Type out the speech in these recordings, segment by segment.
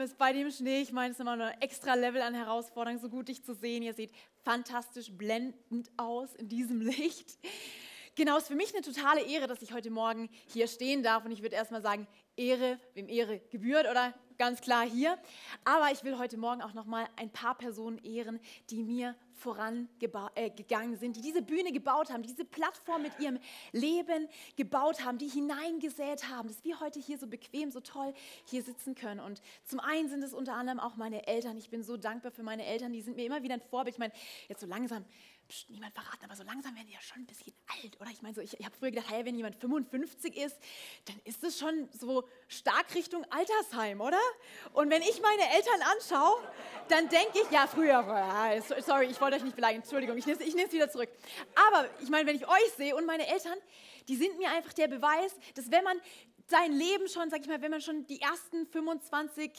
bist bei dem Schnee. Ich meine, es ist immer ein extra Level an Herausforderung, so gut dich zu sehen. Ihr seht fantastisch blendend aus in diesem Licht. Genau, es ist für mich eine totale Ehre, dass ich heute Morgen hier stehen darf. Und ich würde erstmal sagen, Ehre, wem Ehre gebührt, oder ganz klar hier. Aber ich will heute Morgen auch nochmal ein paar Personen ehren, die mir vorangegangen sind, die diese Bühne gebaut haben, die diese Plattform mit ihrem Leben gebaut haben, die hineingesät haben, dass wir heute hier so bequem, so toll hier sitzen können. Und zum einen sind es unter anderem auch meine Eltern. Ich bin so dankbar für meine Eltern, die sind mir immer wieder ein Vorbild. Ich meine, jetzt so langsam pst, niemand verraten, aber so langsam werden die ja schon ein bisschen alt, oder? Ich meine, so, ich, ich habe früher gedacht, hey, wenn jemand 55 ist, dann ist es schon so stark Richtung Altersheim, oder? Und wenn ich meine Eltern anschaue, dann denke ich, ja, früher, sorry, ich wollte euch nicht beleidigen, Entschuldigung, ich nehme, es wieder zurück. Aber ich meine, wenn ich euch sehe und meine Eltern, die sind mir einfach der Beweis, dass wenn man sein Leben schon, sag ich mal, wenn man schon die ersten 25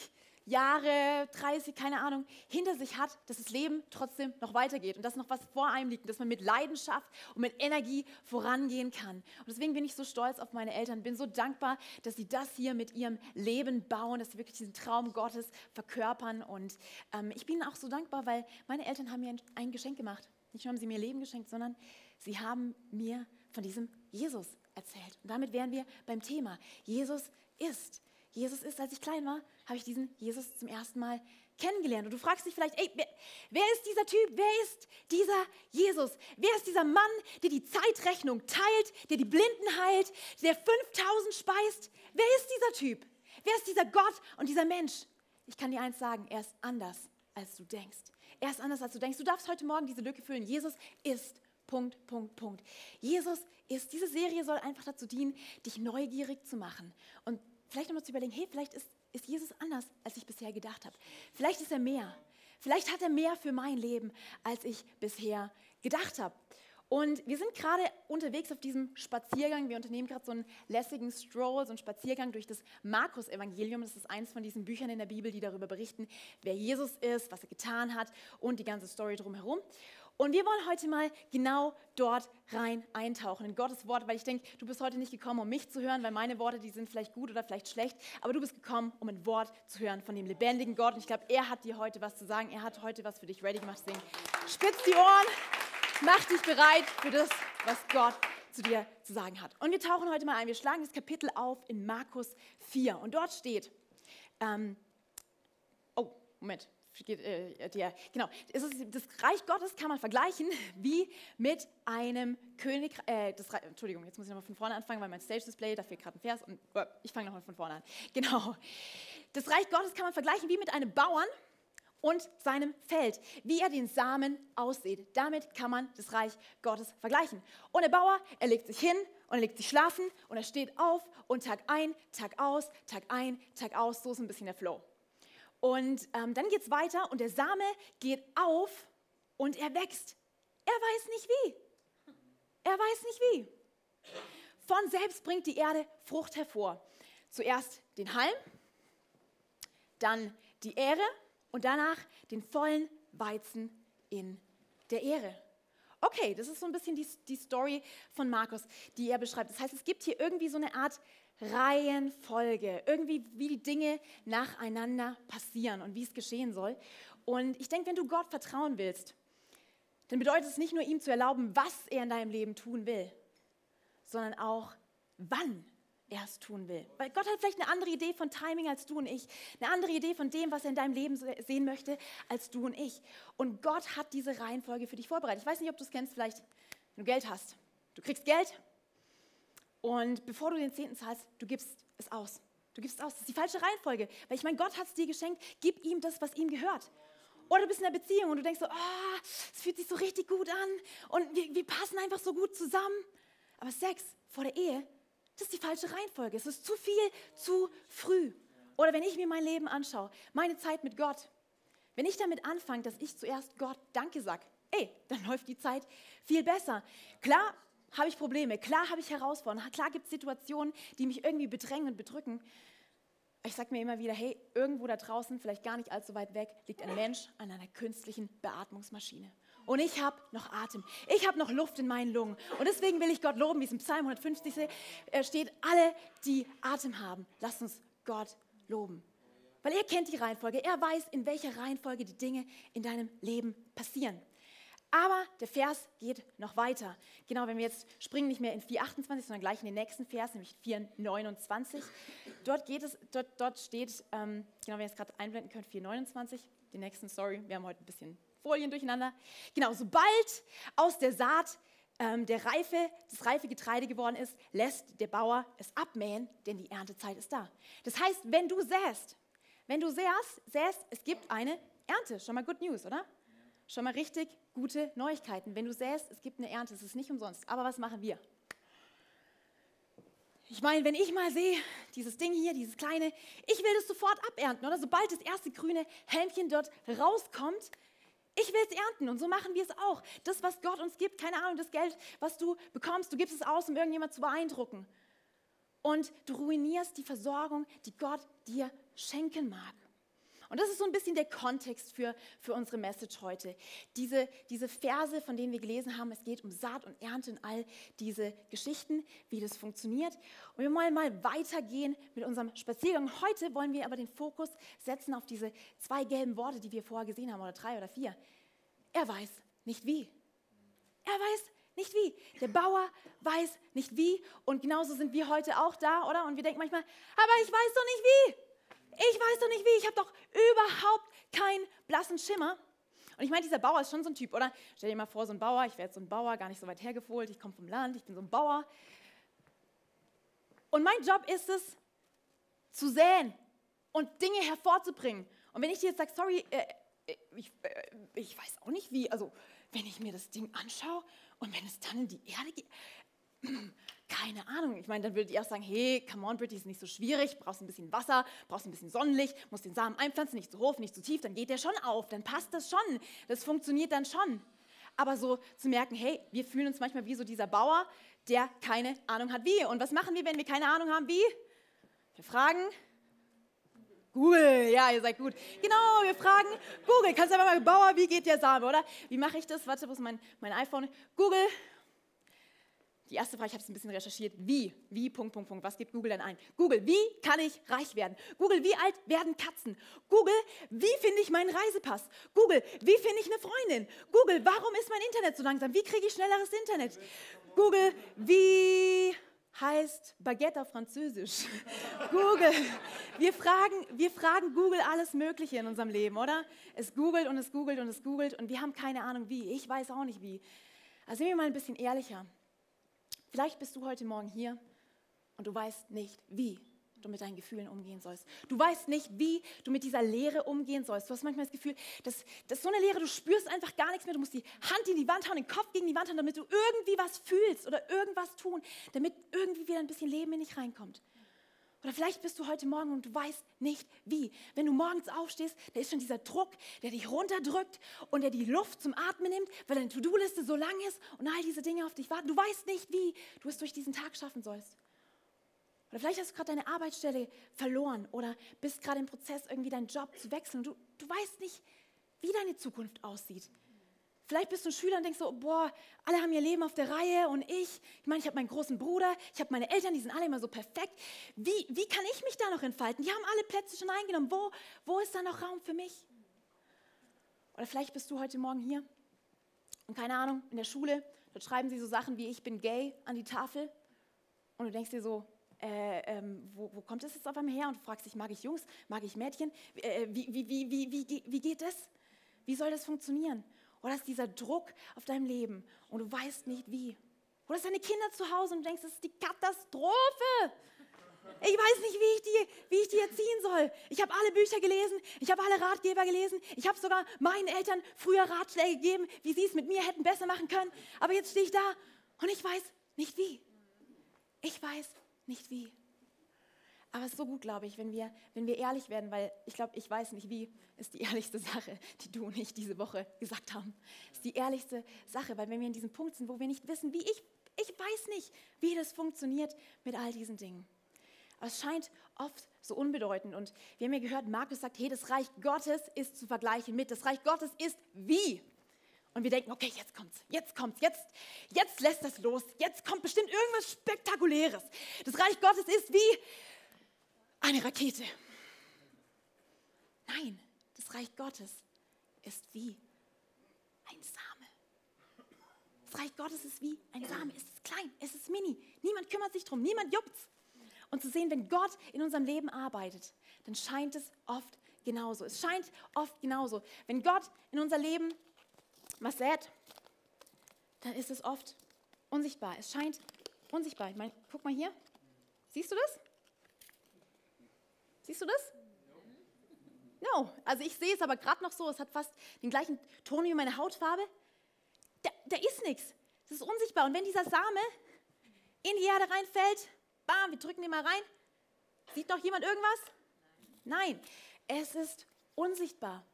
Jahre, 30, keine Ahnung, hinter sich hat, dass das Leben trotzdem noch weitergeht und dass noch was vor einem liegt und dass man mit Leidenschaft und mit Energie vorangehen kann. Und deswegen bin ich so stolz auf meine Eltern, bin so dankbar, dass sie das hier mit ihrem Leben bauen, dass sie wirklich diesen Traum Gottes verkörpern. Und ähm, ich bin auch so dankbar, weil meine Eltern haben mir ein, ein Geschenk gemacht. Nicht nur haben sie mir Leben geschenkt, sondern sie haben mir von diesem Jesus erzählt. Und damit wären wir beim Thema. Jesus ist. Jesus ist, als ich klein war, habe ich diesen Jesus zum ersten Mal kennengelernt. Und du fragst dich vielleicht, ey, wer, wer, ist dieser Typ? Wer ist dieser Jesus? Wer ist dieser Mann, der die Zeitrechnung teilt, der die Blinden heilt, der 5000 speist? Wer ist dieser Typ? Wer ist dieser Gott und dieser Mensch? Ich kann dir eins sagen, er ist anders, als du denkst. Er ist anders, als du denkst. Du darfst heute Morgen diese Lücke füllen. Jesus ist Punkt, Punkt, Punkt. Jesus ist, diese Serie soll einfach dazu dienen, dich neugierig zu machen und vielleicht nochmal zu überlegen, hey, vielleicht ist, ist Jesus anders, als ich bisher gedacht habe. Vielleicht ist er mehr. Vielleicht hat er mehr für mein Leben, als ich bisher gedacht habe. Und wir sind gerade unterwegs auf diesem Spaziergang. Wir unternehmen gerade so einen lässigen Stroll, so einen Spaziergang durch das Markus-Evangelium. Das ist eins von diesen Büchern in der Bibel, die darüber berichten, wer Jesus ist, was er getan hat und die ganze Story drumherum. Und wir wollen heute mal genau dort rein eintauchen in Gottes Wort, weil ich denke, du bist heute nicht gekommen, um mich zu hören, weil meine Worte, die sind vielleicht gut oder vielleicht schlecht, aber du bist gekommen, um ein Wort zu hören von dem lebendigen Gott. Und ich glaube, er hat dir heute was zu sagen. Er hat heute was für dich ready gemacht. Deswegen spitz die Ohren, mach dich bereit für das, was Gott zu dir zu sagen hat. Und wir tauchen heute mal ein. Wir schlagen das Kapitel auf in Markus 4. Und dort steht, ähm, oh, Moment, der, genau, ist, das Reich Gottes kann man vergleichen wie mit einem König, äh, das, Entschuldigung, jetzt muss ich nochmal von vorne anfangen, weil mein Stage-Display, da fehlt gerade ein Vers und äh, ich fange nochmal von vorne an. Genau, das Reich Gottes kann man vergleichen wie mit einem Bauern und seinem Feld, wie er den Samen aussieht. Damit kann man das Reich Gottes vergleichen. Und der Bauer, er legt sich hin und er legt sich schlafen und er steht auf und Tag ein, Tag aus, Tag ein, Tag aus, so ist ein bisschen der Flow. Und ähm, dann geht es weiter und der Same geht auf und er wächst. Er weiß nicht wie. Er weiß nicht wie. Von selbst bringt die Erde Frucht hervor. Zuerst den Halm, dann die Ähre und danach den vollen Weizen in der Ähre. Okay, das ist so ein bisschen die, die Story von Markus, die er beschreibt. Das heißt, es gibt hier irgendwie so eine Art Reihenfolge, irgendwie wie die Dinge nacheinander passieren und wie es geschehen soll. Und ich denke, wenn du Gott vertrauen willst, dann bedeutet es nicht nur ihm zu erlauben, was er in deinem Leben tun will, sondern auch wann er es tun will. Weil Gott hat vielleicht eine andere Idee von Timing als du und ich, eine andere Idee von dem, was er in deinem Leben sehen möchte, als du und ich. Und Gott hat diese Reihenfolge für dich vorbereitet. Ich weiß nicht, ob du es kennst, vielleicht, wenn du Geld hast. Du kriegst Geld und bevor du den Zehnten zahlst, du gibst es aus. Du gibst es aus. Das ist die falsche Reihenfolge. Weil ich meine, Gott hat es dir geschenkt. Gib ihm das, was ihm gehört. Oder du bist in einer Beziehung und du denkst so, oh, es fühlt sich so richtig gut an und wir, wir passen einfach so gut zusammen. Aber Sex vor der Ehe, das ist die falsche Reihenfolge. Es ist zu viel, zu früh. Oder wenn ich mir mein Leben anschaue, meine Zeit mit Gott, wenn ich damit anfange, dass ich zuerst Gott Danke sage, ey, dann läuft die Zeit viel besser. Klar, habe ich Probleme, klar habe ich Herausforderungen, klar gibt es Situationen, die mich irgendwie bedrängen und bedrücken. Ich sage mir immer wieder, hey, irgendwo da draußen, vielleicht gar nicht allzu weit weg, liegt ein Mensch an einer künstlichen Beatmungsmaschine. Und ich habe noch Atem. Ich habe noch Luft in meinen Lungen. Und deswegen will ich Gott loben, wie es im Psalm 150 steht, alle, die Atem haben, lasst uns Gott loben. Weil er kennt die Reihenfolge. Er weiß, in welcher Reihenfolge die Dinge in deinem Leben passieren. Aber der Vers geht noch weiter. Genau, wenn wir jetzt springen nicht mehr in 4,28, sondern gleich in den nächsten Vers, nämlich 4,29. Dort, geht es, dort, dort steht, ähm, genau, wenn ihr es gerade einblenden könnt, 4,29. Die nächsten, sorry, wir haben heute ein bisschen Folien durcheinander. Genau, sobald aus der Saat ähm, der reife, das reife Getreide geworden ist, lässt der Bauer es abmähen, denn die Erntezeit ist da. Das heißt, wenn du säst, wenn du säst, säst, es gibt eine Ernte. Schon mal Good News, oder? Schon mal richtig gute Neuigkeiten. Wenn du säst, es gibt eine Ernte, es ist nicht umsonst. Aber was machen wir? Ich meine, wenn ich mal sehe, dieses Ding hier, dieses kleine, ich will das sofort abernten, oder? Sobald das erste grüne Helmchen dort rauskommt, ich will es ernten und so machen wir es auch. Das, was Gott uns gibt, keine Ahnung, das Geld, was du bekommst, du gibst es aus, um irgendjemand zu beeindrucken. Und du ruinierst die Versorgung, die Gott dir schenken mag. Und das ist so ein bisschen der Kontext für, für unsere Message heute. Diese, diese Verse, von denen wir gelesen haben, es geht um Saat und Ernte und all diese Geschichten, wie das funktioniert. Und wir wollen mal weitergehen mit unserem Spaziergang. Heute wollen wir aber den Fokus setzen auf diese zwei gelben Worte, die wir vorher gesehen haben, oder drei oder vier. Er weiß nicht wie. Er weiß nicht wie. Der Bauer weiß nicht wie. Und genauso sind wir heute auch da, oder? Und wir denken manchmal, aber ich weiß doch nicht wie. Ich weiß doch nicht wie, ich habe doch überhaupt keinen blassen Schimmer. Und ich meine, dieser Bauer ist schon so ein Typ, oder? Stell dir mal vor, so ein Bauer, ich jetzt so ein Bauer, gar nicht so weit hergefohlt, ich komme vom Land, ich bin so ein Bauer. Und mein Job ist es, zu säen und Dinge hervorzubringen. Und wenn ich dir jetzt sage, sorry, äh, äh, ich, äh, ich weiß auch nicht wie, also wenn ich mir das Ding anschaue und wenn es dann in die Erde geht, keine Ahnung. Ich meine, dann würde ich erst sagen, hey, come on, Britty, ist nicht so schwierig, brauchst ein bisschen Wasser, brauchst ein bisschen Sonnenlicht, musst den Samen einpflanzen, nicht zu hoch, nicht zu tief, dann geht der schon auf, dann passt das schon, das funktioniert dann schon. Aber so zu merken, hey, wir fühlen uns manchmal wie so dieser Bauer, der keine Ahnung hat wie. Und was machen wir, wenn wir keine Ahnung haben wie? Wir fragen Google, ja, ihr seid gut. Genau, wir fragen Google. Kannst du einfach mal, Bauer, wie geht der Same, oder? Wie mache ich das? Warte, wo ist mein, mein iPhone? Google, die erste Frage, ich habe es ein bisschen recherchiert. Wie? Wie? Punkt, Punkt, Punkt. Was gibt Google denn ein? Google, wie kann ich reich werden? Google, wie alt werden Katzen? Google, wie finde ich meinen Reisepass? Google, wie finde ich eine Freundin? Google, warum ist mein Internet so langsam? Wie kriege ich schnelleres Internet? Google, wie heißt Baguette auf Französisch? Google, wir fragen, wir fragen Google alles Mögliche in unserem Leben, oder? Es googelt und es googelt und es googelt und wir haben keine Ahnung wie. Ich weiß auch nicht wie. Also sind wir mal ein bisschen ehrlicher. Vielleicht bist du heute Morgen hier und du weißt nicht, wie du mit deinen Gefühlen umgehen sollst. Du weißt nicht, wie du mit dieser Leere umgehen sollst. Du hast manchmal das Gefühl, das, das ist so eine Leere, du spürst einfach gar nichts mehr. Du musst die Hand in die Wand hauen, den Kopf gegen die Wand hauen, damit du irgendwie was fühlst oder irgendwas tun, damit irgendwie wieder ein bisschen Leben in dich reinkommt. Oder vielleicht bist du heute Morgen und du weißt nicht wie. Wenn du morgens aufstehst, da ist schon dieser Druck, der dich runterdrückt und der die Luft zum Atmen nimmt, weil deine To-Do-Liste so lang ist und all diese Dinge auf dich warten. Du weißt nicht, wie du es durch diesen Tag schaffen sollst. Oder vielleicht hast du gerade deine Arbeitsstelle verloren oder bist gerade im Prozess, irgendwie deinen Job zu wechseln du, du weißt nicht, wie deine Zukunft aussieht. Vielleicht bist du ein Schüler und denkst so, boah, alle haben ihr Leben auf der Reihe und ich, ich meine, ich habe meinen großen Bruder, ich habe meine Eltern, die sind alle immer so perfekt. Wie, wie kann ich mich da noch entfalten? Die haben alle Plätze schon eingenommen. Wo, wo ist da noch Raum für mich? Oder vielleicht bist du heute Morgen hier und keine Ahnung, in der Schule, dort schreiben sie so Sachen wie ich bin gay an die Tafel und du denkst dir so, äh, ähm, wo, wo, kommt das jetzt auf einmal her? Und du fragst dich, mag ich Jungs, mag ich Mädchen? Äh, wie, wie, wie, wie, wie, wie geht das? Wie soll das funktionieren? Oder ist dieser Druck auf deinem Leben und du weißt nicht wie. Oder ist deine Kinder zu Hause und du denkst, das ist die Katastrophe. Ich weiß nicht, wie ich die, wie ich die erziehen soll. Ich habe alle Bücher gelesen, ich habe alle Ratgeber gelesen, ich habe sogar meinen Eltern früher Ratschläge gegeben, wie sie es mit mir hätten besser machen können. Aber jetzt stehe ich da und ich weiß nicht wie. Ich weiß nicht wie. Aber es ist so gut, glaube ich, wenn wir, wenn wir ehrlich werden, weil ich glaube, ich weiß nicht wie, ist die ehrlichste Sache, die du und ich diese Woche gesagt haben. Ist die ehrlichste Sache, weil wenn wir in diesem Punkt sind, wo wir nicht wissen, wie ich, ich weiß nicht, wie das funktioniert mit all diesen Dingen. Aber es scheint oft so unbedeutend. Und wir haben ja gehört, Markus sagt, hey, das Reich Gottes ist zu vergleichen mit, das Reich Gottes ist wie. Und wir denken, okay, jetzt kommt's, jetzt kommt's, jetzt, jetzt lässt das los, jetzt kommt bestimmt irgendwas Spektakuläres. Das Reich Gottes ist wie eine Rakete. Nein, das Reich Gottes ist wie ein Same. Das Reich Gottes ist wie ein Same. Es ist klein, es ist mini. Niemand kümmert sich drum, niemand juckt's. Und zu sehen, wenn Gott in unserem Leben arbeitet, dann scheint es oft genauso. Es scheint oft genauso. Wenn Gott in unser Leben was sät, dann ist es oft unsichtbar. Es scheint unsichtbar. Ich meine, guck mal hier. Siehst du das? Siehst du das? No. Also ich sehe es aber gerade noch so. Es hat fast den gleichen Ton wie meine Hautfarbe. Da, da ist nichts. Es ist unsichtbar. Und wenn dieser Same in die Erde reinfällt, bam, wir drücken den mal rein. Sieht noch jemand irgendwas? Nein. Es ist unsichtbar.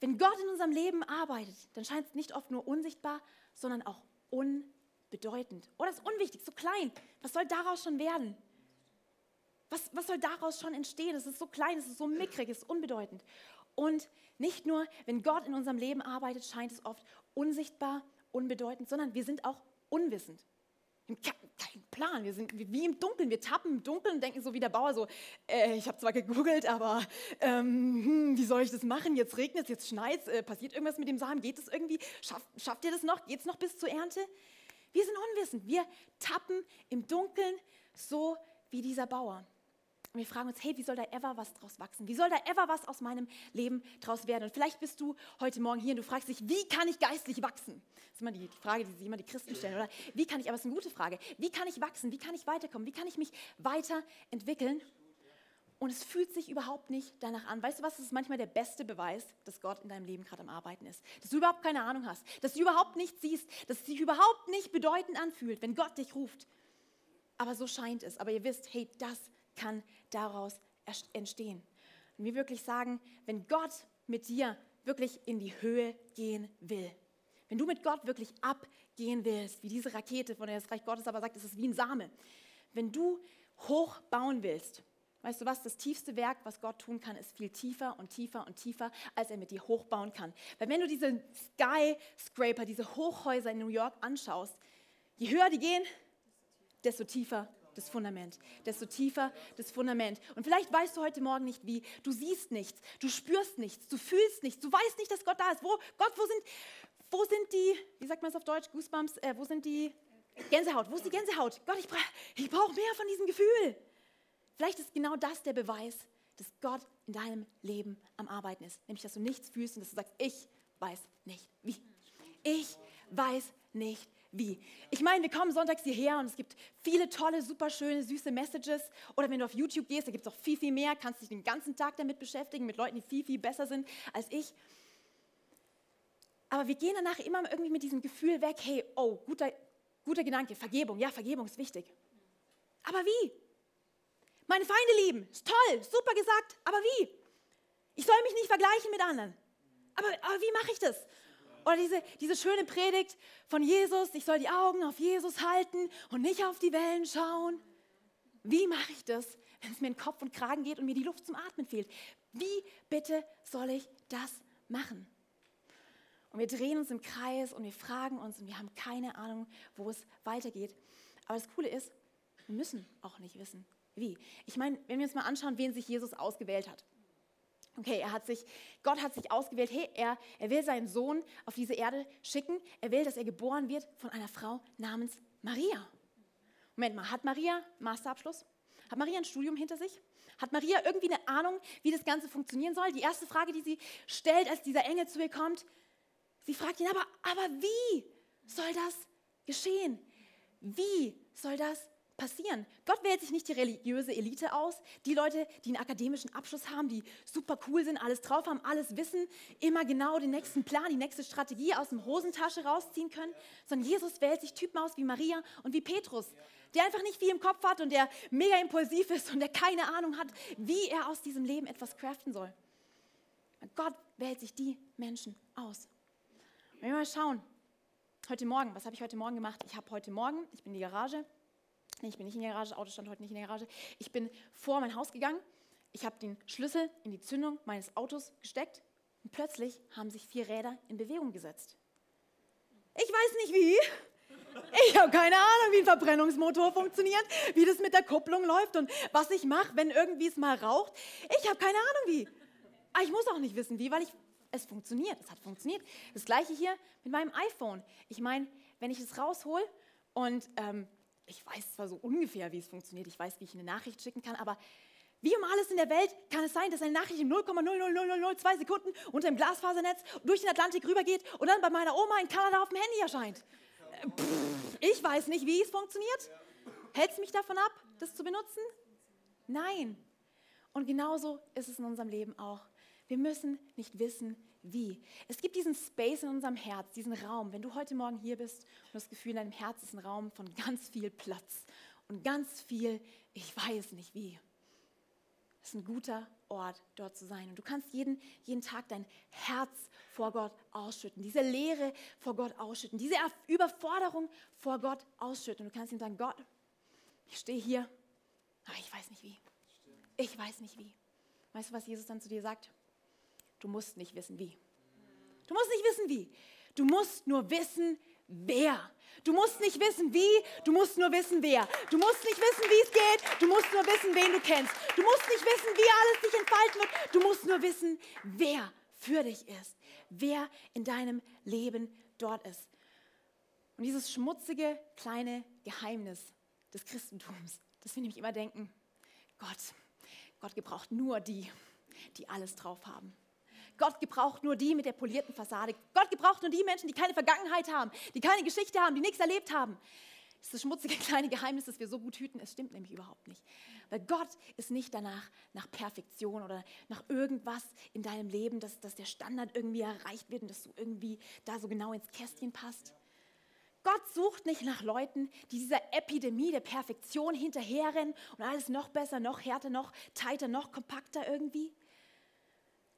Wenn Gott in unserem Leben arbeitet, dann scheint es nicht oft nur unsichtbar, sondern auch unbedeutend. Oder es ist unwichtig, so klein. Was soll daraus schon werden? Was, was soll daraus schon entstehen? Es ist so klein, es ist so mickrig, es ist unbedeutend. Und nicht nur, wenn Gott in unserem Leben arbeitet, scheint es oft unsichtbar, unbedeutend, sondern wir sind auch unwissend. Wir haben keinen Plan, wir sind wie im Dunkeln, wir tappen im Dunkeln und denken so wie der Bauer so, äh, ich habe zwar gegoogelt, aber ähm, hm, wie soll ich das machen? Jetzt regnet es, jetzt schneit es, äh, passiert irgendwas mit dem Samen, geht es irgendwie? Schafft, schafft ihr das noch? Geht es noch bis zur Ernte? Wir sind unwissend, wir tappen im Dunkeln so wie dieser Bauer. Und wir fragen uns, hey, wie soll da ever was draus wachsen? Wie soll da ever was aus meinem Leben draus werden? Und vielleicht bist du heute Morgen hier und du fragst dich, wie kann ich geistlich wachsen? Das ist immer die, Frage, die sich immer die Christen stellen, oder? Wie kann ich, aber es ist eine gute Frage, wie kann ich wachsen? Wie kann ich weiterkommen? Wie kann ich mich weiterentwickeln? Und es fühlt sich überhaupt nicht danach an. Weißt du was? Das ist manchmal der beste Beweis, dass Gott in deinem Leben gerade am Arbeiten ist. Dass du überhaupt keine Ahnung hast. Dass du überhaupt nichts siehst. Dass es sich überhaupt nicht bedeutend anfühlt, wenn Gott dich ruft. Aber so scheint es. Aber ihr wisst, hey, das kann daraus entstehen. Und wir wirklich sagen, wenn Gott mit dir wirklich in die Höhe gehen will, wenn du mit Gott wirklich abgehen willst, wie diese Rakete, von der das Reich Gottes aber sagt, es ist wie ein Same. Wenn du hoch bauen willst, weißt du was, das tiefste Werk, was Gott tun kann, ist viel tiefer und tiefer und tiefer, als er mit dir hochbauen kann. Weil wenn du diese Skyscraper, diese Hochhäuser in New York anschaust, je höher die gehen, desto tiefer das Fundament. Desto tiefer das Fundament. Und vielleicht weißt du heute Morgen nicht wie. Du siehst nichts, du spürst nichts, du fühlst nichts, du weißt nicht, dass Gott da ist. Wo, Gott, wo sind, wo sind die, wie sagt man es auf Deutsch, Goosebumps, äh, wo sind die Gänsehaut? Wo ist die Gänsehaut? Gott, ich, ich brauche mehr von diesem Gefühl. Vielleicht ist genau das der Beweis, dass Gott in deinem Leben am Arbeiten ist. Nämlich, dass du nichts fühlst und dass du sagst, ich weiß nicht wie. Ich weiß nicht wie. Ich meine, wir kommen sonntags hierher und es gibt viele tolle, super schöne, süße Messages. Oder wenn du auf YouTube gehst, da gibt es auch viel, viel mehr. Kannst dich den ganzen Tag damit beschäftigen, mit Leuten, die viel, viel besser sind als ich. Aber wir gehen danach immer irgendwie mit diesem Gefühl weg, hey, oh, guter, guter Gedanke, Vergebung. Ja, Vergebung ist wichtig. Aber wie? Meine Feinde lieben, ist toll, super gesagt, aber wie? Ich soll mich nicht vergleichen mit anderen. Aber, aber wie mache ich das? Oder diese, diese schöne Predigt von Jesus, ich soll die Augen auf Jesus halten und nicht auf die Wellen schauen. Wie mache ich das, wenn es mir in Kopf und Kragen geht und mir die Luft zum Atmen fehlt? Wie bitte soll ich das machen? Und wir drehen uns im Kreis und wir fragen uns und wir haben keine Ahnung, wo es weitergeht. Aber das Coole ist, wir müssen auch nicht wissen, wie. Ich meine, wenn wir uns mal anschauen, wen sich Jesus ausgewählt hat. Okay, er hat sich, Gott hat sich ausgewählt, hey, er, er will seinen Sohn auf diese Erde schicken. Er will, dass er geboren wird von einer Frau namens Maria. Moment mal, hat Maria Masterabschluss? Hat Maria ein Studium hinter sich? Hat Maria irgendwie eine Ahnung, wie das Ganze funktionieren soll? Die erste Frage, die sie stellt, als dieser Engel zu ihr kommt, sie fragt ihn, aber, aber wie soll das geschehen? Wie soll das passieren. Gott wählt sich nicht die religiöse Elite aus, die Leute, die einen akademischen Abschluss haben, die super cool sind, alles drauf haben, alles wissen, immer genau den nächsten Plan, die nächste Strategie aus dem Hosentasche rausziehen können, sondern Jesus wählt sich Typen aus wie Maria und wie Petrus, der einfach nicht viel im Kopf hat und der mega impulsiv ist und der keine Ahnung hat, wie er aus diesem Leben etwas craften soll. Gott wählt sich die Menschen aus. Wenn wir mal schauen, heute Morgen, was habe ich heute Morgen gemacht? Ich habe heute Morgen, ich bin in die Garage, ich bin nicht in der Garage, das Auto stand heute nicht in der Garage. Ich bin vor mein Haus gegangen, ich habe den Schlüssel in die Zündung meines Autos gesteckt und plötzlich haben sich vier Räder in Bewegung gesetzt. Ich weiß nicht wie. Ich habe keine Ahnung, wie ein Verbrennungsmotor funktioniert, wie das mit der Kupplung läuft und was ich mache, wenn irgendwie es mal raucht. Ich habe keine Ahnung wie. Aber ich muss auch nicht wissen, wie, weil ich, es funktioniert. Es hat funktioniert. Das gleiche hier mit meinem iPhone. Ich meine, wenn ich es raushol und ähm, ich weiß zwar so ungefähr, wie es funktioniert, ich weiß, wie ich eine Nachricht schicken kann, aber wie um alles in der Welt kann es sein, dass eine Nachricht in 0,00002 Sekunden unter dem Glasfasernetz durch den Atlantik rübergeht und dann bei meiner Oma in Kanada auf dem Handy erscheint? Äh, pff, ich weiß nicht, wie es funktioniert. Hält es mich davon ab, das zu benutzen? Nein. Und genauso ist es in unserem Leben auch. Wir müssen nicht wissen, wie. Es gibt diesen Space in unserem Herz, diesen Raum. Wenn du heute Morgen hier bist und das Gefühl, in deinem Herz ist ein Raum von ganz viel Platz und ganz viel, ich weiß nicht wie. Es ist ein guter Ort, dort zu sein. Und du kannst jeden, jeden Tag dein Herz vor Gott ausschütten, diese Leere vor Gott ausschütten, diese Überforderung vor Gott ausschütten. Und du kannst ihm sagen, Gott, ich stehe hier, aber ich weiß nicht wie. Ich weiß nicht wie. Weißt du, was Jesus dann zu dir sagt? Du musst nicht wissen wie. Du musst nicht wissen wie. Du musst nur wissen, wer. Du musst nicht wissen wie, du musst nur wissen wer. Du musst nicht wissen, wie es geht, du musst nur wissen, wen du kennst. Du musst nicht wissen, wie alles sich entfalten wird. Du musst nur wissen, wer für dich ist. Wer in deinem Leben dort ist. Und dieses schmutzige kleine Geheimnis des Christentums, dass wir nämlich immer denken, Gott, Gott gebraucht nur die, die alles drauf haben. Gott gebraucht nur die mit der polierten Fassade. Gott gebraucht nur die Menschen, die keine Vergangenheit haben, die keine Geschichte haben, die nichts erlebt haben. Das ist das schmutzige kleine Geheimnis, das wir so gut hüten. Es stimmt nämlich überhaupt nicht. Weil Gott ist nicht danach nach Perfektion oder nach irgendwas in deinem Leben, dass, dass der Standard irgendwie erreicht wird und dass du irgendwie da so genau ins Kästchen passt. Gott sucht nicht nach Leuten, die dieser Epidemie der Perfektion hinterherrennen und alles noch besser, noch härter, noch tighter, noch kompakter irgendwie.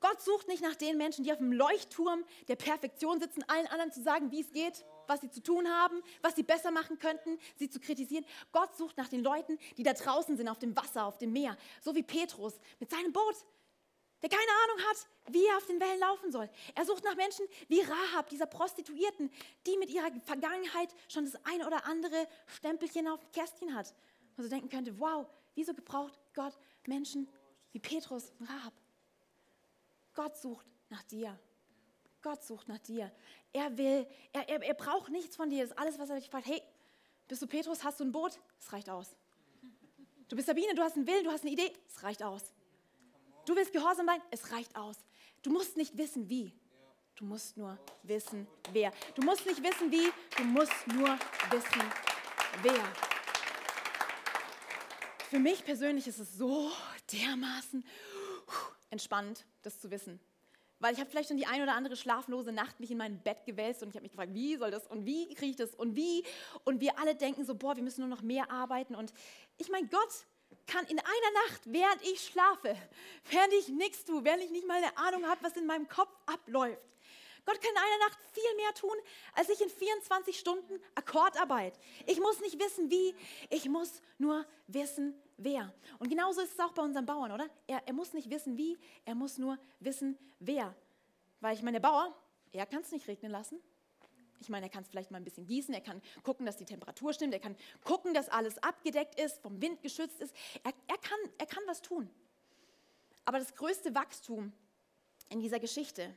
Gott sucht nicht nach den Menschen, die auf dem Leuchtturm der Perfektion sitzen, allen anderen zu sagen, wie es geht, was sie zu tun haben, was sie besser machen könnten, sie zu kritisieren. Gott sucht nach den Leuten, die da draußen sind, auf dem Wasser, auf dem Meer, so wie Petrus mit seinem Boot, der keine Ahnung hat, wie er auf den Wellen laufen soll. Er sucht nach Menschen wie Rahab, dieser Prostituierten, die mit ihrer Vergangenheit schon das eine oder andere Stempelchen auf dem Kästchen hat. Und so denken könnte, wow, wieso gebraucht Gott Menschen wie Petrus und Rahab? Gott sucht nach dir. Gott sucht nach dir. Er will, er, er, er braucht nichts von dir. Das ist alles, was er dich fragt. Hey, bist du Petrus? Hast du ein Boot? Es reicht aus. Du bist Sabine, du hast einen Willen, du hast eine Idee. Es reicht aus. Du willst gehorsam sein? Es reicht aus. Du musst nicht wissen, wie. Du musst nur wissen, wer. Du musst nicht wissen, wie. Du musst nur wissen, wer. Für mich persönlich ist es so dermaßen entspannend, das zu wissen. Weil ich habe vielleicht schon die ein oder andere schlaflose Nacht mich in mein Bett gewälzt und ich habe mich gefragt, wie soll das und wie kriege ich das und wie? Und wir alle denken so, boah, wir müssen nur noch mehr arbeiten. Und ich meine, Gott kann in einer Nacht, während ich schlafe, während ich nichts tue, während ich nicht mal eine Ahnung habe, was in meinem Kopf abläuft, Gott kann in einer Nacht viel mehr tun, als ich in 24 Stunden Akkordarbeit. Ich muss nicht wissen, wie, ich muss nur wissen, wer. Und genauso ist es auch bei unseren Bauern, oder? Er, er muss nicht wissen, wie, er muss nur wissen, wer. Weil ich meine, der Bauer, er kann es nicht regnen lassen. Ich meine, er kann es vielleicht mal ein bisschen gießen, er kann gucken, dass die Temperatur stimmt, er kann gucken, dass alles abgedeckt ist, vom Wind geschützt ist. Er, er, kann, er kann was tun. Aber das größte Wachstum in dieser Geschichte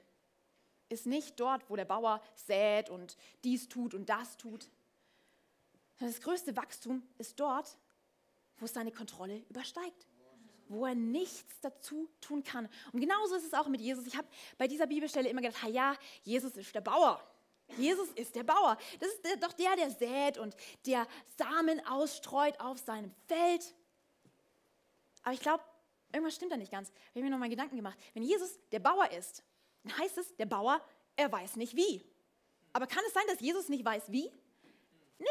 ist nicht dort, wo der Bauer sät und dies tut und das tut. Das größte Wachstum ist dort, wo es seine Kontrolle übersteigt, wo er nichts dazu tun kann. Und genauso ist es auch mit Jesus. Ich habe bei dieser Bibelstelle immer gedacht, ja, Jesus ist der Bauer. Jesus ist der Bauer. Das ist doch der, der sät und der Samen ausstreut auf seinem Feld. Aber ich glaube, irgendwas stimmt da nicht ganz. Ich habe mir noch mal Gedanken gemacht. Wenn Jesus der Bauer ist, dann heißt es, der Bauer, er weiß nicht wie. Aber kann es sein, dass Jesus nicht weiß wie?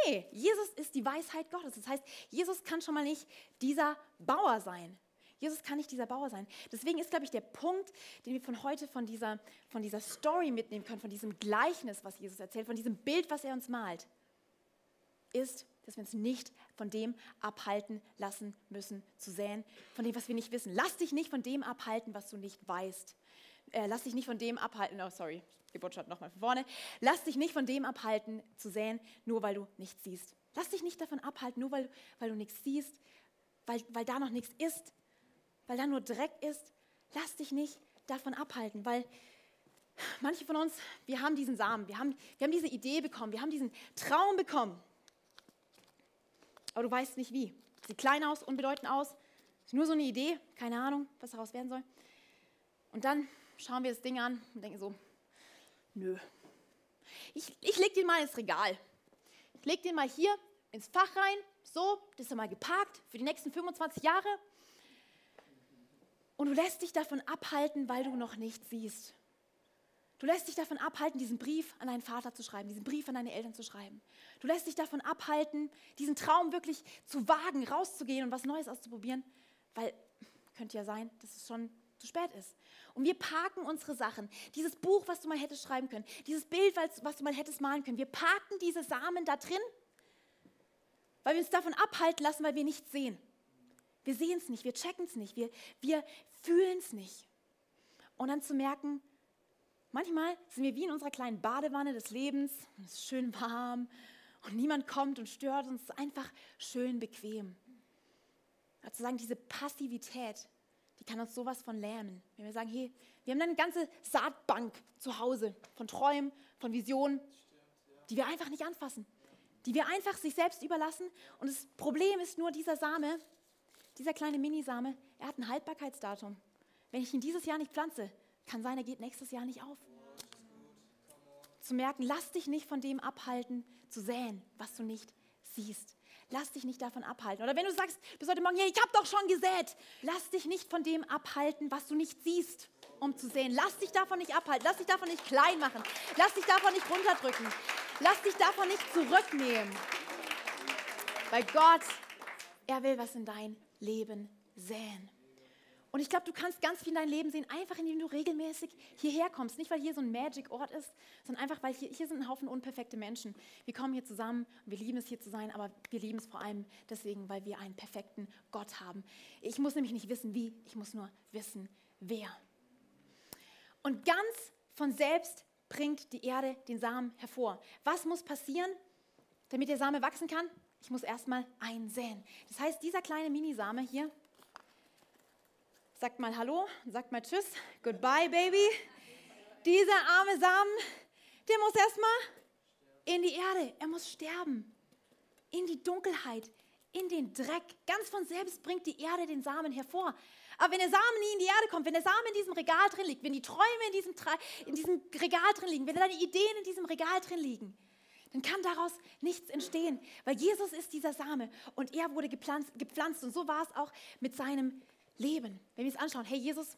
Nee, Jesus ist die Weisheit Gottes. Das heißt, Jesus kann schon mal nicht dieser Bauer sein. Jesus kann nicht dieser Bauer sein. Deswegen ist, glaube ich, der Punkt, den wir von heute von dieser, von dieser Story mitnehmen können, von diesem Gleichnis, was Jesus erzählt, von diesem Bild, was er uns malt, ist, dass wir uns nicht von dem abhalten lassen müssen zu säen, von dem, was wir nicht wissen. Lass dich nicht von dem abhalten, was du nicht weißt. Äh, lass dich nicht von dem abhalten, oh sorry, Geburtstag nochmal von vorne. Lass dich nicht von dem abhalten zu säen, nur weil du nichts siehst. Lass dich nicht davon abhalten, nur weil, weil du nichts siehst, weil, weil da noch nichts ist, weil da nur Dreck ist. Lass dich nicht davon abhalten, weil manche von uns, wir haben diesen Samen, wir haben, wir haben diese Idee bekommen, wir haben diesen Traum bekommen. Aber du weißt nicht wie. Sieht klein aus, unbedeutend aus. Ist nur so eine Idee, keine Ahnung, was daraus werden soll. Und dann schauen wir das Ding an und denken so, nö. Ich, ich leg den mal ins Regal. Ich leg den mal hier ins Fach rein. So, das ist mal geparkt für die nächsten 25 Jahre. Und du lässt dich davon abhalten, weil du noch nichts siehst. Du lässt dich davon abhalten, diesen Brief an deinen Vater zu schreiben, diesen Brief an deine Eltern zu schreiben. Du lässt dich davon abhalten, diesen Traum wirklich zu wagen, rauszugehen und was Neues auszuprobieren, weil könnte ja sein, dass es schon zu spät ist. Und wir parken unsere Sachen. Dieses Buch, was du mal hättest schreiben können, dieses Bild, was du mal hättest malen können, wir parken diese Samen da drin, weil wir uns davon abhalten lassen, weil wir nichts sehen. Wir sehen es nicht, wir checken es nicht, wir, wir fühlen es nicht. Und dann zu merken, Manchmal sind wir wie in unserer kleinen Badewanne des Lebens es ist schön warm und niemand kommt und stört uns, es ist einfach schön bequem. Also sagen, diese Passivität, die kann uns sowas von lähmen. Wenn wir sagen, hey, wir haben eine ganze Saatbank zu Hause von Träumen, von Visionen, die wir einfach nicht anfassen, die wir einfach sich selbst überlassen. Und das Problem ist nur, dieser Same, dieser kleine Minisame, er hat ein Haltbarkeitsdatum. Wenn ich ihn dieses Jahr nicht pflanze, kann sein, er geht nächstes Jahr nicht auf. Zu merken, lass dich nicht von dem abhalten, zu säen, was du nicht siehst. Lass dich nicht davon abhalten. Oder wenn du sagst bis heute Morgen, hey, ich habe doch schon gesät, lass dich nicht von dem abhalten, was du nicht siehst, um zu sehen. Lass dich davon nicht abhalten. Lass dich davon nicht klein machen. Lass dich davon nicht runterdrücken. Lass dich davon nicht zurücknehmen. Weil Gott, er will was in dein Leben säen. Und ich glaube, du kannst ganz viel in dein Leben sehen, einfach indem du regelmäßig hierher kommst. Nicht, weil hier so ein Magic-Ort ist, sondern einfach, weil hier, hier sind ein Haufen unperfekte Menschen. Wir kommen hier zusammen und wir lieben es, hier zu sein, aber wir lieben es vor allem deswegen, weil wir einen perfekten Gott haben. Ich muss nämlich nicht wissen, wie, ich muss nur wissen, wer. Und ganz von selbst bringt die Erde den Samen hervor. Was muss passieren, damit der Same wachsen kann? Ich muss erstmal einsäen. Das heißt, dieser kleine Minisame hier, sagt mal Hallo, sagt mal Tschüss, Goodbye, Baby. Dieser arme Samen, der muss erstmal in die Erde, er muss sterben, in die Dunkelheit, in den Dreck. Ganz von selbst bringt die Erde den Samen hervor. Aber wenn der Samen nie in die Erde kommt, wenn der Samen in diesem Regal drin liegt, wenn die Träume in diesem, in diesem Regal drin liegen, wenn deine Ideen in diesem Regal drin liegen, dann kann daraus nichts entstehen, weil Jesus ist dieser Same und er wurde gepflanzt, gepflanzt und so war es auch mit seinem leben. Wenn wir es anschauen, hey, Jesus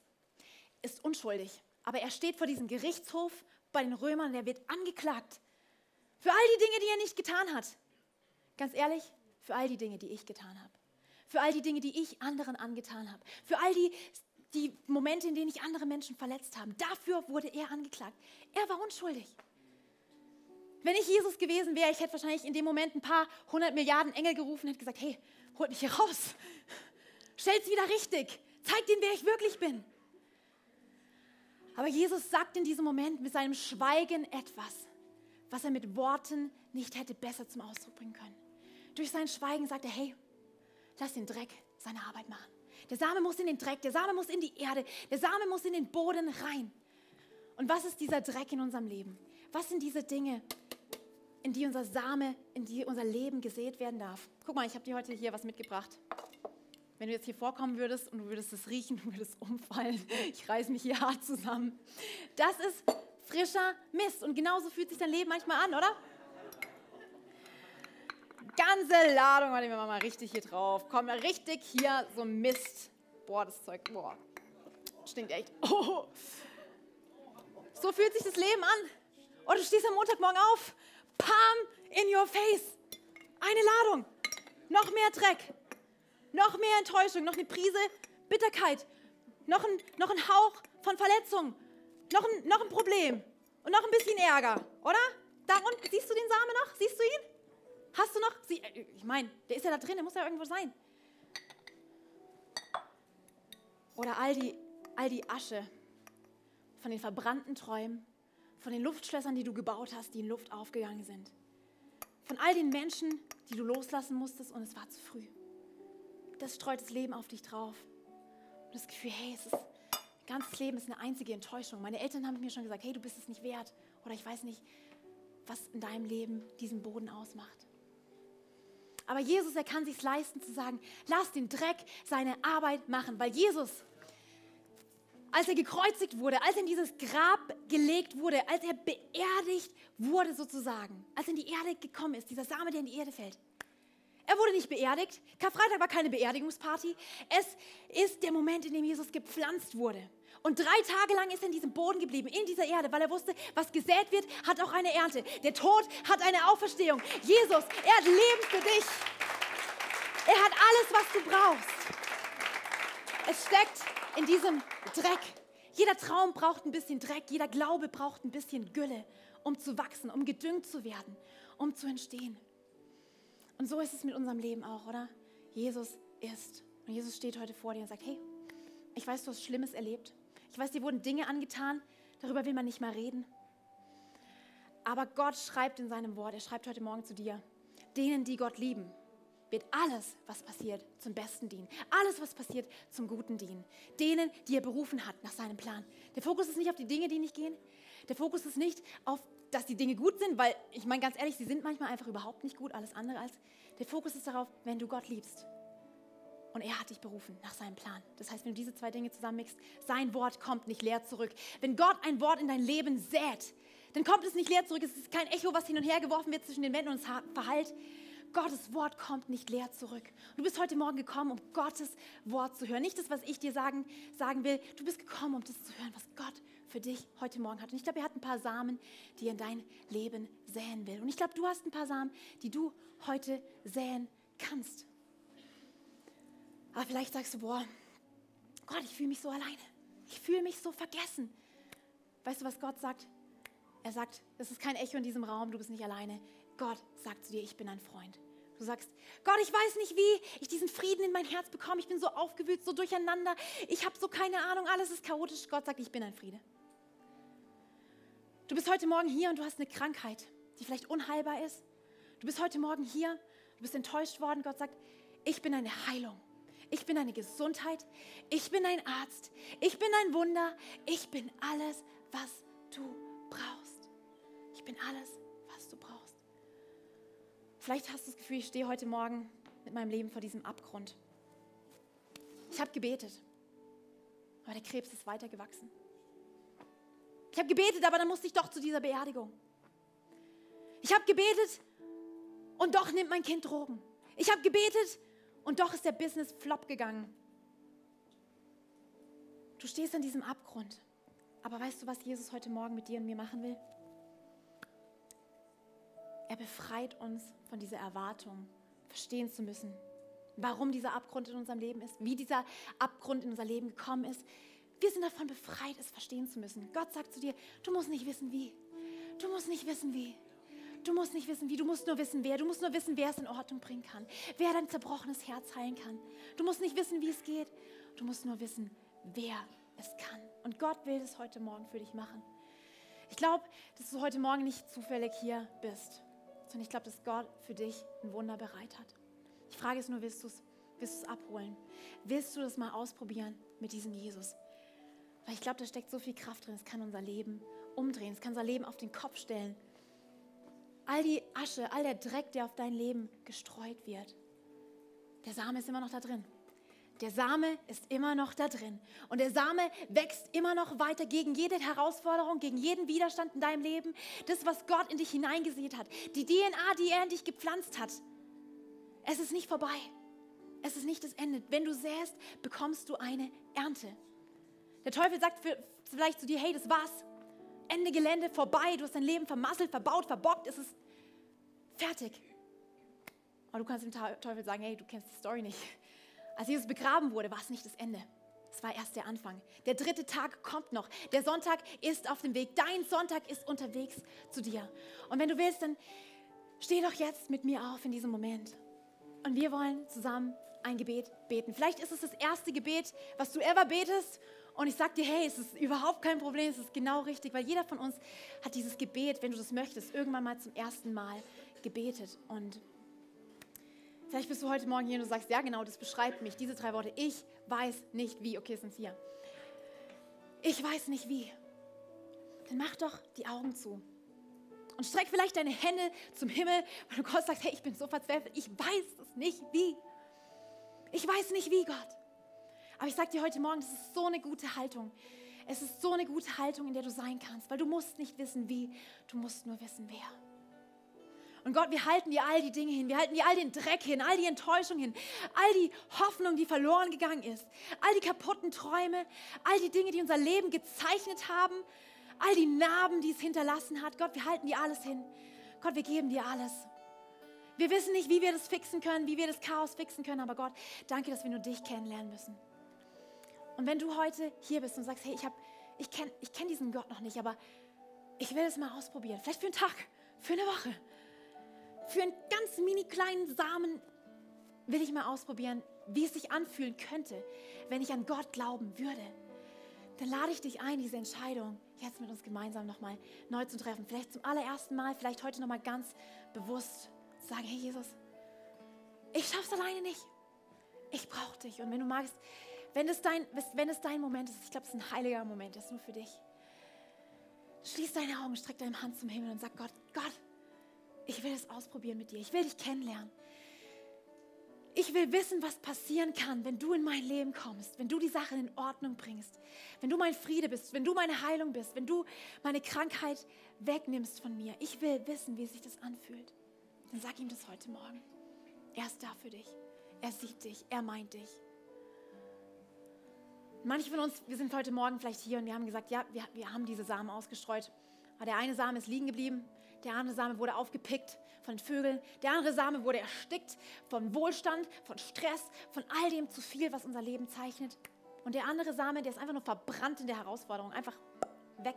ist unschuldig, aber er steht vor diesem Gerichtshof bei den Römern und er wird angeklagt für all die Dinge, die er nicht getan hat. Ganz ehrlich, für all die Dinge, die ich getan habe. Für all die Dinge, die ich anderen angetan habe. Für all die, die Momente, in denen ich andere Menschen verletzt habe. Dafür wurde er angeklagt. Er war unschuldig. Wenn ich Jesus gewesen wäre, ich hätte wahrscheinlich in dem Moment ein paar hundert Milliarden Engel gerufen und hätte gesagt, hey, holt mich hier raus. Stell's wieder richtig. Zeig denen, wer ich wirklich bin. Aber Jesus sagt in diesem Moment mit seinem Schweigen etwas, was er mit Worten nicht hätte besser zum Ausdruck bringen können. Durch sein Schweigen sagt er, hey, lass den Dreck seine Arbeit machen. Der Same muss in den Dreck, der Same muss in die Erde, der Same muss in den Boden rein. Und was ist dieser Dreck in unserem Leben? Was sind diese Dinge, in die unser Same, in die unser Leben gesät werden darf? Guck mal, ich habe dir heute hier was mitgebracht. Wenn du jetzt hier vorkommen würdest und du würdest es riechen, du würdest umfallen. Ich reiße mich hier hart zusammen. Das ist frischer Mist. Und genauso fühlt sich dein Leben manchmal an, oder? Ganze Ladung, warte, wir mal richtig hier drauf. Komm, richtig hier so Mist. Boah, das Zeug, boah, stinkt echt. Oh. So fühlt sich das Leben an. Oder du stehst am Montagmorgen auf, Palm in your face. Eine Ladung, noch mehr Dreck, noch mehr Enttäuschung, noch eine Prise Bitterkeit, noch ein, noch ein Hauch von Verletzung, noch ein, noch ein Problem und noch ein bisschen Ärger, oder? Da unten, siehst du den Samen noch? Siehst du ihn? Hast du noch? Sie, äh, ich meine, der ist ja da drin, der muss ja irgendwo sein. Oder all die, all die Asche von den verbrannten Träumen, von den Luftschlössern, die du gebaut hast, die in Luft aufgegangen sind. Von all den Menschen, die du loslassen musstest und es war zu früh das streut das Leben auf dich drauf. Und das Gefühl, hey, es ist ganzes Leben ist eine einzige Enttäuschung. Meine Eltern haben mir schon gesagt, hey, du bist es nicht wert. Oder ich weiß nicht, was in deinem Leben diesen Boden ausmacht. Aber Jesus, er kann sich leisten zu sagen, lass den Dreck seine Arbeit machen, weil Jesus, als er gekreuzigt wurde, als er in dieses Grab gelegt wurde, als er beerdigt wurde sozusagen, als er in die Erde gekommen ist, dieser Same, der in die Erde fällt, er wurde nicht beerdigt. Karfreitag war keine Beerdigungsparty. Es ist der Moment, in dem Jesus gepflanzt wurde. Und drei Tage lang ist er in diesem Boden geblieben, in dieser Erde, weil er wusste, was gesät wird, hat auch eine Ernte. Der Tod hat eine Auferstehung. Jesus, er hat Leben für dich. Er hat alles, was du brauchst. Es steckt in diesem Dreck. Jeder Traum braucht ein bisschen Dreck, jeder Glaube braucht ein bisschen Gülle, um zu wachsen, um gedüngt zu werden, um zu entstehen. Und so ist es mit unserem Leben auch, oder? Jesus ist. Und Jesus steht heute vor dir und sagt, hey, ich weiß, du hast Schlimmes erlebt. Ich weiß, dir wurden Dinge angetan, darüber will man nicht mal reden. Aber Gott schreibt in seinem Wort, er schreibt heute Morgen zu dir, denen, die Gott lieben, wird alles, was passiert, zum Besten dienen. Alles, was passiert, zum Guten dienen. Denen, die er berufen hat nach seinem Plan. Der Fokus ist nicht auf die Dinge, die nicht gehen. Der Fokus ist nicht auf, dass die Dinge gut sind, weil ich meine ganz ehrlich, sie sind manchmal einfach überhaupt nicht gut, alles andere als. Der Fokus ist darauf, wenn du Gott liebst, und er hat dich berufen nach seinem Plan. Das heißt, wenn du diese zwei Dinge zusammenmixst, sein Wort kommt nicht leer zurück. Wenn Gott ein Wort in dein Leben sät, dann kommt es nicht leer zurück. Es ist kein Echo, was hin und her geworfen wird zwischen den Wänden und es verhallt. Gottes Wort kommt nicht leer zurück. Du bist heute Morgen gekommen, um Gottes Wort zu hören. Nicht das, was ich dir sagen, sagen will. Du bist gekommen, um das zu hören, was Gott für dich heute Morgen hat. Und ich glaube, er hat ein paar Samen, die er in dein Leben säen will. Und ich glaube, du hast ein paar Samen, die du heute säen kannst. Aber vielleicht sagst du, boah, Gott, ich fühle mich so alleine. Ich fühle mich so vergessen. Weißt du, was Gott sagt? Er sagt, es ist kein Echo in diesem Raum, du bist nicht alleine. Gott sagt zu dir, ich bin ein Freund. Du sagst, Gott, ich weiß nicht, wie ich diesen Frieden in mein Herz bekomme. Ich bin so aufgewühlt, so durcheinander. Ich habe so keine Ahnung, alles ist chaotisch. Gott sagt, ich bin ein Friede. Du bist heute Morgen hier und du hast eine Krankheit, die vielleicht unheilbar ist. Du bist heute Morgen hier, du bist enttäuscht worden. Gott sagt, ich bin eine Heilung. Ich bin eine Gesundheit. Ich bin ein Arzt. Ich bin ein Wunder. Ich bin alles, was du brauchst. Ich bin alles, was du brauchst. Vielleicht hast du das Gefühl, ich stehe heute Morgen mit meinem Leben vor diesem Abgrund. Ich habe gebetet, aber der Krebs ist weitergewachsen. Ich habe gebetet, aber dann musste ich doch zu dieser Beerdigung. Ich habe gebetet und doch nimmt mein Kind Drogen. Ich habe gebetet und doch ist der Business flop gegangen. Du stehst an diesem Abgrund. Aber weißt du, was Jesus heute Morgen mit dir und mir machen will? Er befreit uns von dieser Erwartung, verstehen zu müssen, warum dieser Abgrund in unserem Leben ist, wie dieser Abgrund in unser Leben gekommen ist. Wir sind davon befreit, es verstehen zu müssen. Gott sagt zu dir, du musst nicht wissen, wie. Du musst nicht wissen, wie. Du musst nicht wissen, wie, du musst nur wissen, wer. Du musst nur wissen, wer es in Ordnung bringen kann, wer dein zerbrochenes Herz heilen kann. Du musst nicht wissen, wie es geht. Du musst nur wissen, wer es kann. Und Gott will es heute Morgen für dich machen. Ich glaube, dass du heute Morgen nicht zufällig hier bist, sondern ich glaube, dass Gott für dich ein Wunder bereit hat. Die Frage ist nur, willst du es willst abholen? Willst du das mal ausprobieren mit diesem Jesus? Weil ich glaube, da steckt so viel Kraft drin, es kann unser Leben umdrehen, es kann unser Leben auf den Kopf stellen all die Asche, all der Dreck, der auf dein Leben gestreut wird, der Same ist immer noch da drin. Der Same ist immer noch da drin. Und der Same wächst immer noch weiter gegen jede Herausforderung, gegen jeden Widerstand in deinem Leben. Das, was Gott in dich hineingesät hat. Die DNA, die er in dich gepflanzt hat. Es ist nicht vorbei. Es ist nicht das Ende. Wenn du säst, bekommst du eine Ernte. Der Teufel sagt vielleicht zu dir, hey, das war's. Ende Gelände, vorbei, du hast dein Leben vermasselt, verbaut, verbockt, es ist fertig. Aber du kannst dem Teufel sagen, hey, du kennst die Story nicht. Als Jesus begraben wurde, war es nicht das Ende. Es war erst der Anfang. Der dritte Tag kommt noch. Der Sonntag ist auf dem Weg. Dein Sonntag ist unterwegs zu dir. Und wenn du willst, dann steh doch jetzt mit mir auf in diesem Moment. Und wir wollen zusammen ein Gebet beten. Vielleicht ist es das erste Gebet, was du ever betest und ich sage dir, hey, es ist überhaupt kein Problem, es ist genau richtig, weil jeder von uns hat dieses Gebet, wenn du das möchtest, irgendwann mal zum ersten Mal gebetet. Und vielleicht bist du heute Morgen hier und du sagst, ja genau, das beschreibt mich, diese drei Worte. Ich weiß nicht wie. Okay, sind hier. ich weiß nicht wie, dann mach doch die Augen zu. Und streck vielleicht deine Hände zum Himmel, weil du Gott sagst, hey, ich bin so verzweifelt, ich weiß es nicht wie. Ich weiß nicht wie, Gott. Aber ich sage dir heute Morgen, das ist so eine gute Haltung. Es ist so eine gute Haltung, in der du sein kannst, weil du musst nicht wissen wie, du musst nur wissen wer. Und Gott, wir halten dir all die Dinge hin, wir halten dir all den Dreck hin, all die Enttäuschung hin, all die Hoffnung, die verloren gegangen ist, all die kaputten Träume, all die Dinge, die unser Leben gezeichnet haben, all die Narben, die es hinterlassen hat. Gott, wir halten dir alles hin. Gott, wir geben dir alles. Wir wissen nicht, wie wir das fixen können, wie wir das Chaos fixen können, aber Gott, danke, dass wir nur dich kennenlernen müssen. Und wenn du heute hier bist und sagst, hey, ich, ich kenne ich kenn diesen Gott noch nicht, aber ich will es mal ausprobieren, vielleicht für einen Tag, für eine Woche, für einen ganz mini kleinen Samen will ich mal ausprobieren, wie es sich anfühlen könnte, wenn ich an Gott glauben würde. Dann lade ich dich ein, diese Entscheidung jetzt mit uns gemeinsam nochmal neu zu treffen. Vielleicht zum allerersten Mal, vielleicht heute nochmal ganz bewusst zu sagen, hey Jesus, ich schaff's alleine nicht. Ich brauche dich. Und wenn du magst, wenn es dein, wenn es dein Moment ist, ich glaube, es ist ein heiliger Moment, das ist nur für dich. Schließ deine Augen, streck deine Hand zum Himmel und sag Gott, Gott, ich will es ausprobieren mit dir. Ich will dich kennenlernen. Ich will wissen, was passieren kann, wenn du in mein Leben kommst, wenn du die Sachen in Ordnung bringst, wenn du mein Friede bist, wenn du meine Heilung bist, wenn du meine Krankheit wegnimmst von mir. Ich will wissen, wie sich das anfühlt. Dann sag ihm das heute Morgen. Er ist da für dich. Er sieht dich. Er meint dich. Manche von uns, wir sind heute Morgen vielleicht hier und wir haben gesagt, ja, wir, wir haben diese Samen ausgestreut. Aber der eine Samen ist liegen geblieben, der andere Same wurde aufgepickt von den Vögeln. Der andere Same wurde erstickt von Wohlstand, von Stress, von all dem zu viel, was unser Leben zeichnet. Und der andere Same, der ist einfach nur verbrannt in der Herausforderung, einfach weg.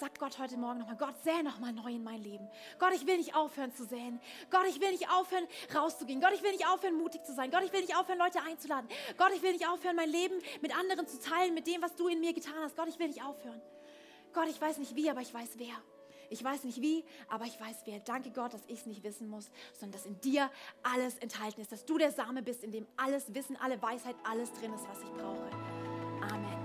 Sag Gott heute Morgen nochmal, Gott, säe nochmal neu in mein Leben. Gott, ich will nicht aufhören zu säen. Gott, ich will nicht aufhören rauszugehen. Gott, ich will nicht aufhören mutig zu sein. Gott, ich will nicht aufhören Leute einzuladen. Gott, ich will nicht aufhören mein Leben mit anderen zu teilen, mit dem, was du in mir getan hast. Gott, ich will nicht aufhören. Gott, ich weiß nicht wie, aber ich weiß wer. Ich weiß nicht wie, aber ich weiß wer. Danke Gott, dass ich es nicht wissen muss, sondern dass in dir alles enthalten ist. Dass du der Same bist, in dem alles Wissen, alle Weisheit, alles drin ist, was ich brauche. Amen.